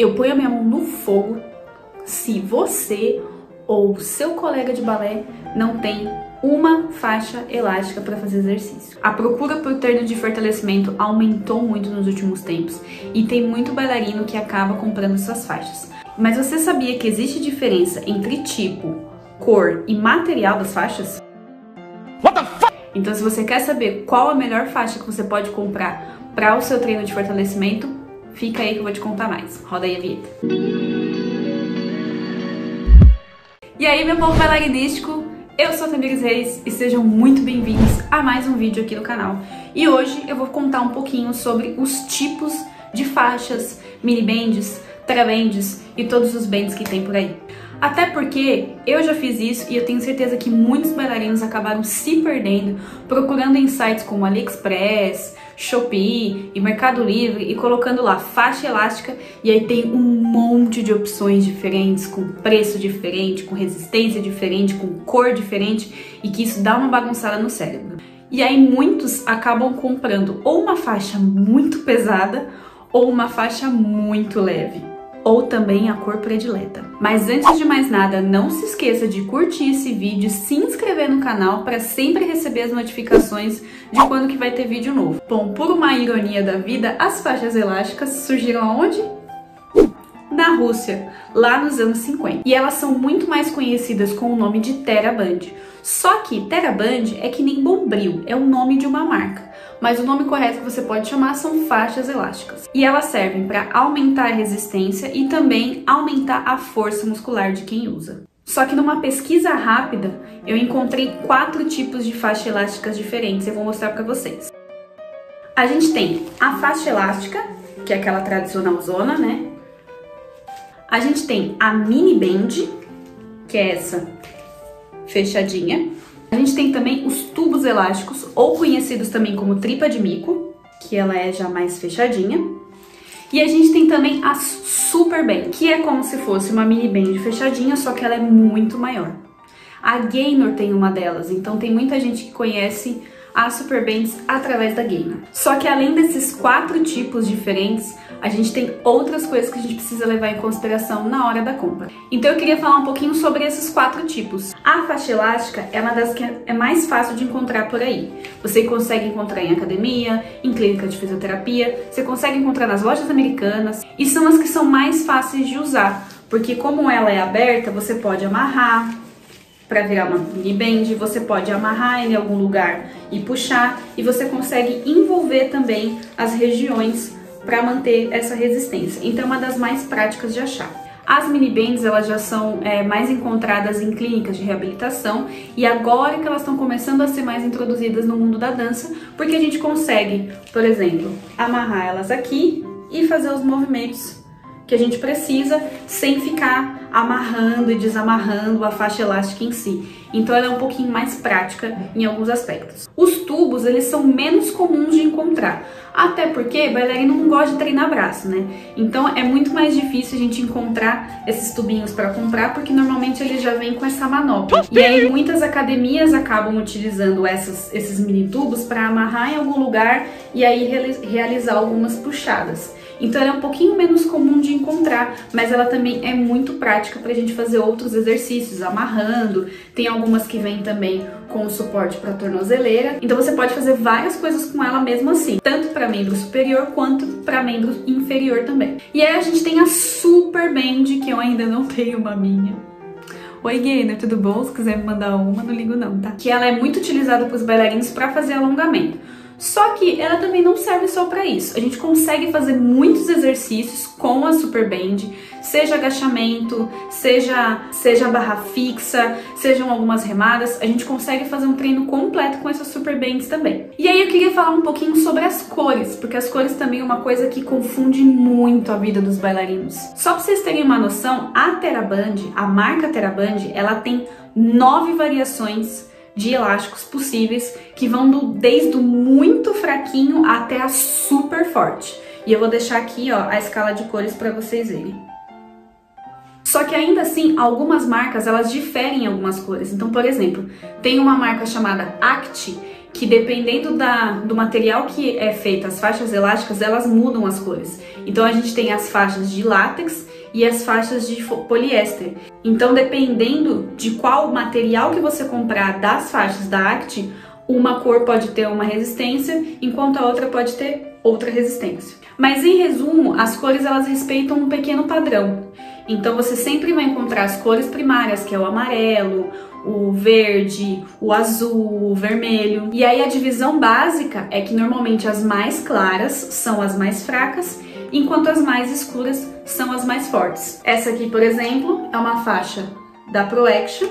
eu ponho a minha mão no fogo se você ou seu colega de balé não tem uma faixa elástica para fazer exercício. A procura por treino de fortalecimento aumentou muito nos últimos tempos e tem muito bailarino que acaba comprando essas faixas. Mas você sabia que existe diferença entre tipo, cor e material das faixas? Então, se você quer saber qual a melhor faixa que você pode comprar para o seu treino de fortalecimento, fica aí que eu vou te contar mais. Roda aí a vinheta. E aí, meu povo bailarinístico, eu sou a Tamires Reis e sejam muito bem-vindos a mais um vídeo aqui no canal. E hoje eu vou contar um pouquinho sobre os tipos de faixas, mini bands, trabands e todos os bands que tem por aí. Até porque eu já fiz isso e eu tenho certeza que muitos bailarinos acabaram se perdendo procurando em sites como AliExpress, Shopee e Mercado Livre e colocando lá faixa elástica e aí tem um monte de opções diferentes, com preço diferente, com resistência diferente, com cor diferente e que isso dá uma bagunçada no cérebro. E aí muitos acabam comprando ou uma faixa muito pesada ou uma faixa muito leve ou também a cor predileta. Mas antes de mais nada, não se esqueça de curtir esse vídeo, se inscrever no canal para sempre receber as notificações de quando que vai ter vídeo novo. Bom, por uma ironia da vida, as faixas elásticas surgiram aonde? Na Rússia, lá nos anos 50. E elas são muito mais conhecidas com o nome de Teraband. Só que Teraband é que nem Bombril, é o nome de uma marca mas o nome correto que você pode chamar são faixas elásticas. E elas servem para aumentar a resistência e também aumentar a força muscular de quem usa. Só que numa pesquisa rápida, eu encontrei quatro tipos de faixas elásticas diferentes, eu vou mostrar para vocês. A gente tem a faixa elástica, que é aquela tradicional zona, né? A gente tem a mini band, que é essa fechadinha. A gente tem também os tubos elásticos, ou conhecidos também como tripa de mico, que ela é já mais fechadinha. E a gente tem também a Super Band, que é como se fosse uma mini band fechadinha, só que ela é muito maior. A Gaynor tem uma delas, então tem muita gente que conhece as Super Bands através da Gaynor. Só que além desses quatro tipos diferentes, a gente tem outras coisas que a gente precisa levar em consideração na hora da compra. Então eu queria falar um pouquinho sobre esses quatro tipos. A faixa elástica é uma das que é mais fácil de encontrar por aí. Você consegue encontrar em academia, em clínica de fisioterapia, você consegue encontrar nas lojas americanas e são as que são mais fáceis de usar, porque como ela é aberta, você pode amarrar, para virar uma mini band, você pode amarrar em algum lugar e puxar e você consegue envolver também as regiões para manter essa resistência. Então é uma das mais práticas de achar. As mini bands elas já são é, mais encontradas em clínicas de reabilitação e agora que elas estão começando a ser mais introduzidas no mundo da dança, porque a gente consegue, por exemplo, amarrar elas aqui e fazer os movimentos que a gente precisa sem ficar amarrando e desamarrando a faixa elástica em si. Então ela é um pouquinho mais prática em alguns aspectos. Os tubos, eles são menos comuns de encontrar, até porque bailarino não gosta de treinar braço, né? Então é muito mais difícil a gente encontrar esses tubinhos para comprar, porque normalmente eles já vêm com essa manopla. E aí muitas academias acabam utilizando essas, esses mini tubos para amarrar em algum lugar e aí realizar algumas puxadas. Então ela é um pouquinho menos comum de encontrar, mas ela também é muito prática para a gente fazer outros exercícios, amarrando. Tem algumas que vêm também com suporte para tornozeleira. Então você pode fazer várias coisas com ela mesmo assim, tanto para membro superior quanto para membro inferior também. E aí a gente tem a Super Band, que eu ainda não tenho uma minha. Oi, Gainer, tudo bom? Se quiser me mandar uma, não ligo não, tá? Que ela é muito utilizada para os bailarinos para fazer alongamento. Só que ela também não serve só para isso. A gente consegue fazer muitos exercícios com a Super Band, seja agachamento, seja seja barra fixa, sejam algumas remadas, a gente consegue fazer um treino completo com essas Super Bands também. E aí eu queria falar um pouquinho sobre as cores, porque as cores também é uma coisa que confunde muito a vida dos bailarinos. Só para vocês terem uma noção, a Teraband, a marca Teraband, ela tem nove variações de elásticos possíveis que vão do, desde o muito fraquinho até a super forte. E eu vou deixar aqui ó, a escala de cores para vocês verem. Só que ainda assim, algumas marcas elas diferem em algumas cores. Então, por exemplo, tem uma marca chamada Act que dependendo da, do material que é feito, as faixas elásticas, elas mudam as cores. Então a gente tem as faixas de látex e as faixas de poliéster. Então, dependendo de qual material que você comprar das faixas da Act, uma cor pode ter uma resistência, enquanto a outra pode ter outra resistência. Mas em resumo, as cores elas respeitam um pequeno padrão. Então você sempre vai encontrar as cores primárias, que é o amarelo, o verde, o azul, o vermelho. E aí a divisão básica é que normalmente as mais claras são as mais fracas, enquanto as mais escuras são as mais fortes. Essa aqui, por exemplo, é uma faixa da Pro Action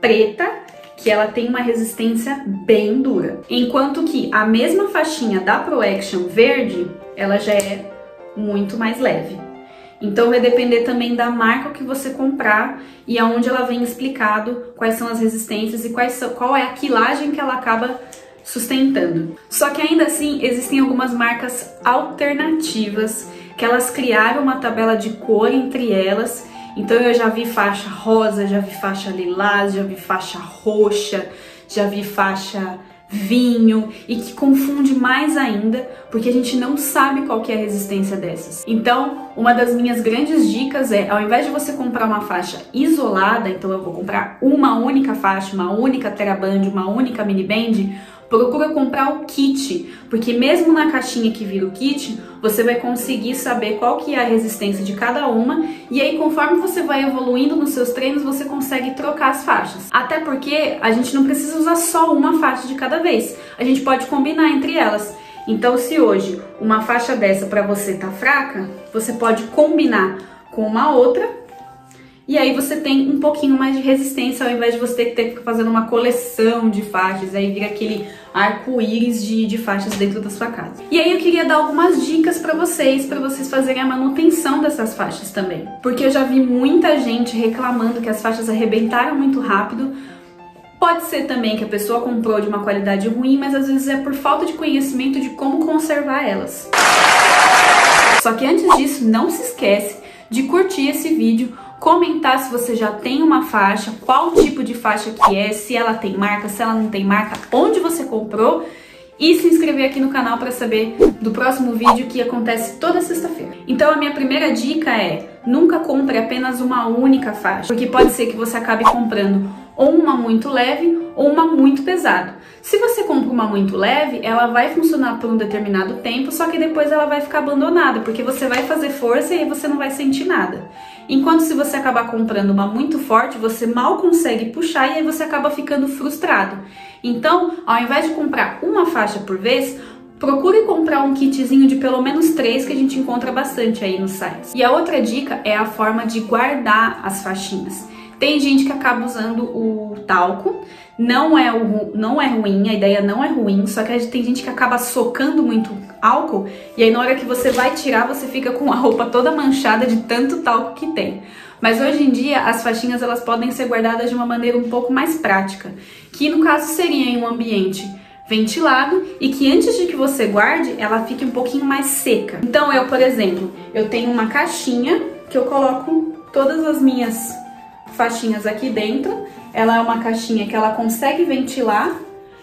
preta, que ela tem uma resistência bem dura. Enquanto que a mesma faixinha da Pro Action verde, ela já é muito mais leve. Então vai depender também da marca que você comprar e aonde ela vem explicado quais são as resistências e quais são, qual é a quilagem que ela acaba sustentando. Só que ainda assim existem algumas marcas alternativas que elas criaram uma tabela de cor entre elas. Então eu já vi faixa rosa, já vi faixa lilás, já vi faixa roxa, já vi faixa vinho e que confunde mais ainda, porque a gente não sabe qual que é a resistência dessas. Então, uma das minhas grandes dicas é, ao invés de você comprar uma faixa isolada, então eu vou comprar uma única faixa, uma única teraband, uma única mini band, procura comprar o kit, porque mesmo na caixinha que vira o kit, você vai conseguir saber qual que é a resistência de cada uma, e aí conforme você vai evoluindo nos seus treinos, você consegue trocar as faixas. Até porque a gente não precisa usar só uma faixa de cada vez, a gente pode combinar entre elas. Então, se hoje uma faixa dessa para você tá fraca, você pode combinar com uma outra e aí você tem um pouquinho mais de resistência ao invés de você ter que que fazendo uma coleção de faixas, aí vira aquele arco-íris de, de faixas dentro da sua casa. E aí eu queria dar algumas dicas para vocês, para vocês fazerem a manutenção dessas faixas também. Porque eu já vi muita gente reclamando que as faixas arrebentaram muito rápido, Pode ser também que a pessoa comprou de uma qualidade ruim, mas às vezes é por falta de conhecimento de como conservar elas. Só que antes disso, não se esquece de curtir esse vídeo, comentar se você já tem uma faixa, qual tipo de faixa que é, se ela tem marca, se ela não tem marca, onde você comprou e se inscrever aqui no canal para saber do próximo vídeo que acontece toda sexta-feira. Então a minha primeira dica é: nunca compre apenas uma única faixa, porque pode ser que você acabe comprando ou uma muito leve ou uma muito pesada. Se você compra uma muito leve, ela vai funcionar por um determinado tempo, só que depois ela vai ficar abandonada, porque você vai fazer força e aí você não vai sentir nada. Enquanto se você acabar comprando uma muito forte, você mal consegue puxar e aí você acaba ficando frustrado. Então, ao invés de comprar uma faixa por vez, Procure comprar um kitzinho de pelo menos três que a gente encontra bastante aí nos sites. E a outra dica é a forma de guardar as faixinhas. Tem gente que acaba usando o talco, não é, o, não é ruim, a ideia não é ruim, só que tem gente que acaba socando muito álcool e aí na hora que você vai tirar, você fica com a roupa toda manchada de tanto talco que tem. Mas hoje em dia as faixinhas elas podem ser guardadas de uma maneira um pouco mais prática, que no caso seria em um ambiente ventilado e que antes de que você guarde, ela fique um pouquinho mais seca. Então eu, por exemplo, eu tenho uma caixinha que eu coloco todas as minhas faixinhas aqui dentro. Ela é uma caixinha que ela consegue ventilar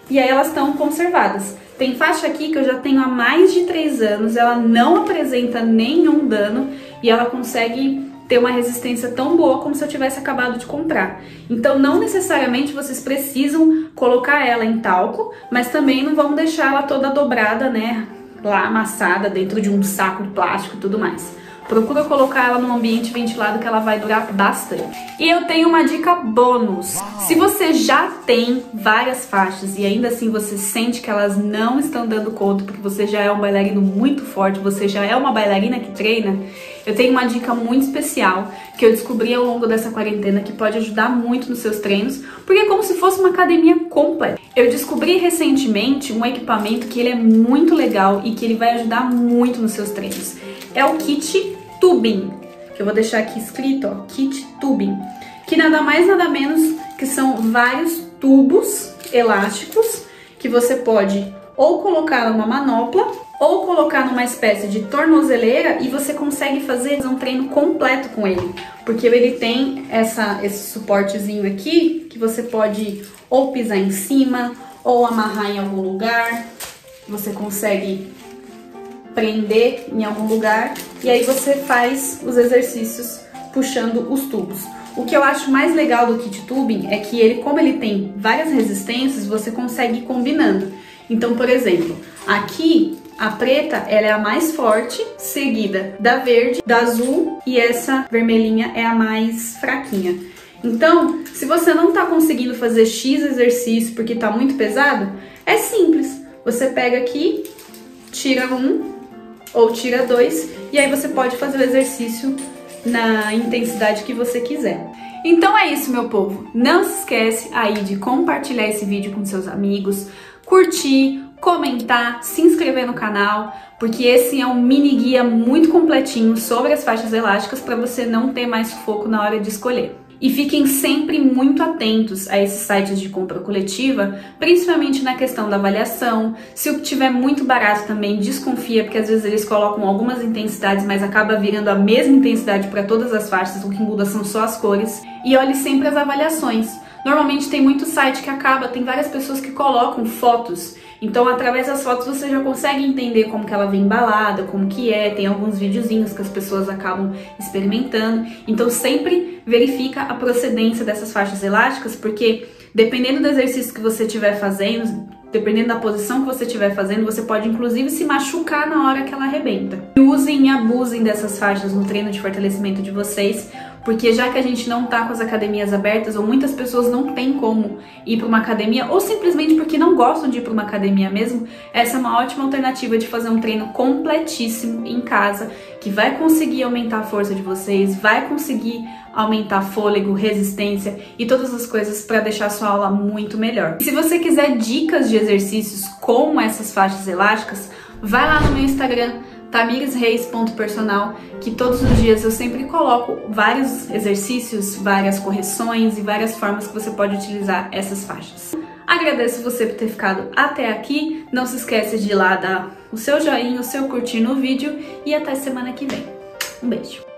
e aí elas estão conservadas. Tem faixa aqui que eu já tenho há mais de 3 anos, ela não apresenta nenhum dano e ela consegue ter uma resistência tão boa como se eu tivesse acabado de comprar. Então não necessariamente vocês precisam colocar ela em talco, mas também não vão deixar ela toda dobrada, né, lá amassada dentro de um saco de plástico e tudo mais. Procura colocar ela num ambiente ventilado que ela vai durar bastante. E eu tenho uma dica bônus. Se você já tem várias faixas e ainda assim você sente que elas não estão dando conta, porque você já é um bailarino muito forte, você já é uma bailarina que treina, eu tenho uma dica muito especial que eu descobri ao longo dessa quarentena que pode ajudar muito nos seus treinos, porque é como se fosse uma academia completa. Eu descobri recentemente um equipamento que ele é muito legal e que ele vai ajudar muito nos seus treinos. É o kit tubing, que eu vou deixar aqui escrito, ó, kit tubing, que nada mais nada menos que são vários tubos elásticos que você pode ou colocar numa manopla ou colocar numa espécie de tornozeleira e você consegue fazer um treino completo com ele, porque ele tem essa, esse suportezinho aqui que você pode ou pisar em cima ou amarrar em algum lugar. Você consegue prender em algum lugar e aí você faz os exercícios puxando os tubos. O que eu acho mais legal do kit tubing é que ele, como ele tem várias resistências, você consegue ir combinando. Então, por exemplo, aqui a preta ela é a mais forte, seguida da verde, da azul e essa vermelhinha é a mais fraquinha. Então, se você não está conseguindo fazer X exercício porque está muito pesado, é simples. Você pega aqui, tira um ou tira dois e aí você pode fazer o exercício na intensidade que você quiser. Então é isso, meu povo. Não se esquece aí de compartilhar esse vídeo com seus amigos, curtir, comentar, se inscrever no canal, porque esse é um mini guia muito completinho sobre as faixas elásticas para você não ter mais foco na hora de escolher. E fiquem sempre muito atentos a esses sites de compra coletiva, principalmente na questão da avaliação. Se o que tiver muito barato também, desconfia, porque às vezes eles colocam algumas intensidades, mas acaba virando a mesma intensidade para todas as faixas, o que muda são só as cores. E olhe sempre as avaliações. Normalmente tem muito site que acaba, tem várias pessoas que colocam fotos então, através das fotos você já consegue entender como que ela vem embalada, como que é, tem alguns videozinhos que as pessoas acabam experimentando. Então, sempre verifica a procedência dessas faixas elásticas, porque dependendo do exercício que você estiver fazendo, dependendo da posição que você estiver fazendo, você pode inclusive se machucar na hora que ela arrebenta. Usem e abusem dessas faixas no treino de fortalecimento de vocês, porque já que a gente não tá com as academias abertas, ou muitas pessoas não têm como ir para uma academia, ou simplesmente porque não gostam de ir para uma academia mesmo, essa é uma ótima alternativa de fazer um treino completíssimo em casa, que vai conseguir aumentar a força de vocês, vai conseguir aumentar fôlego, resistência e todas as coisas para deixar sua aula muito melhor. E se você quiser dicas de exercícios com essas faixas elásticas, vai lá no meu Instagram tamiresreis.personal, que todos os dias eu sempre coloco vários exercícios, várias correções e várias formas que você pode utilizar essas faixas. Agradeço você por ter ficado até aqui. Não se esqueça de ir lá dar o seu joinha, o seu curtir no vídeo e até semana que vem. Um beijo!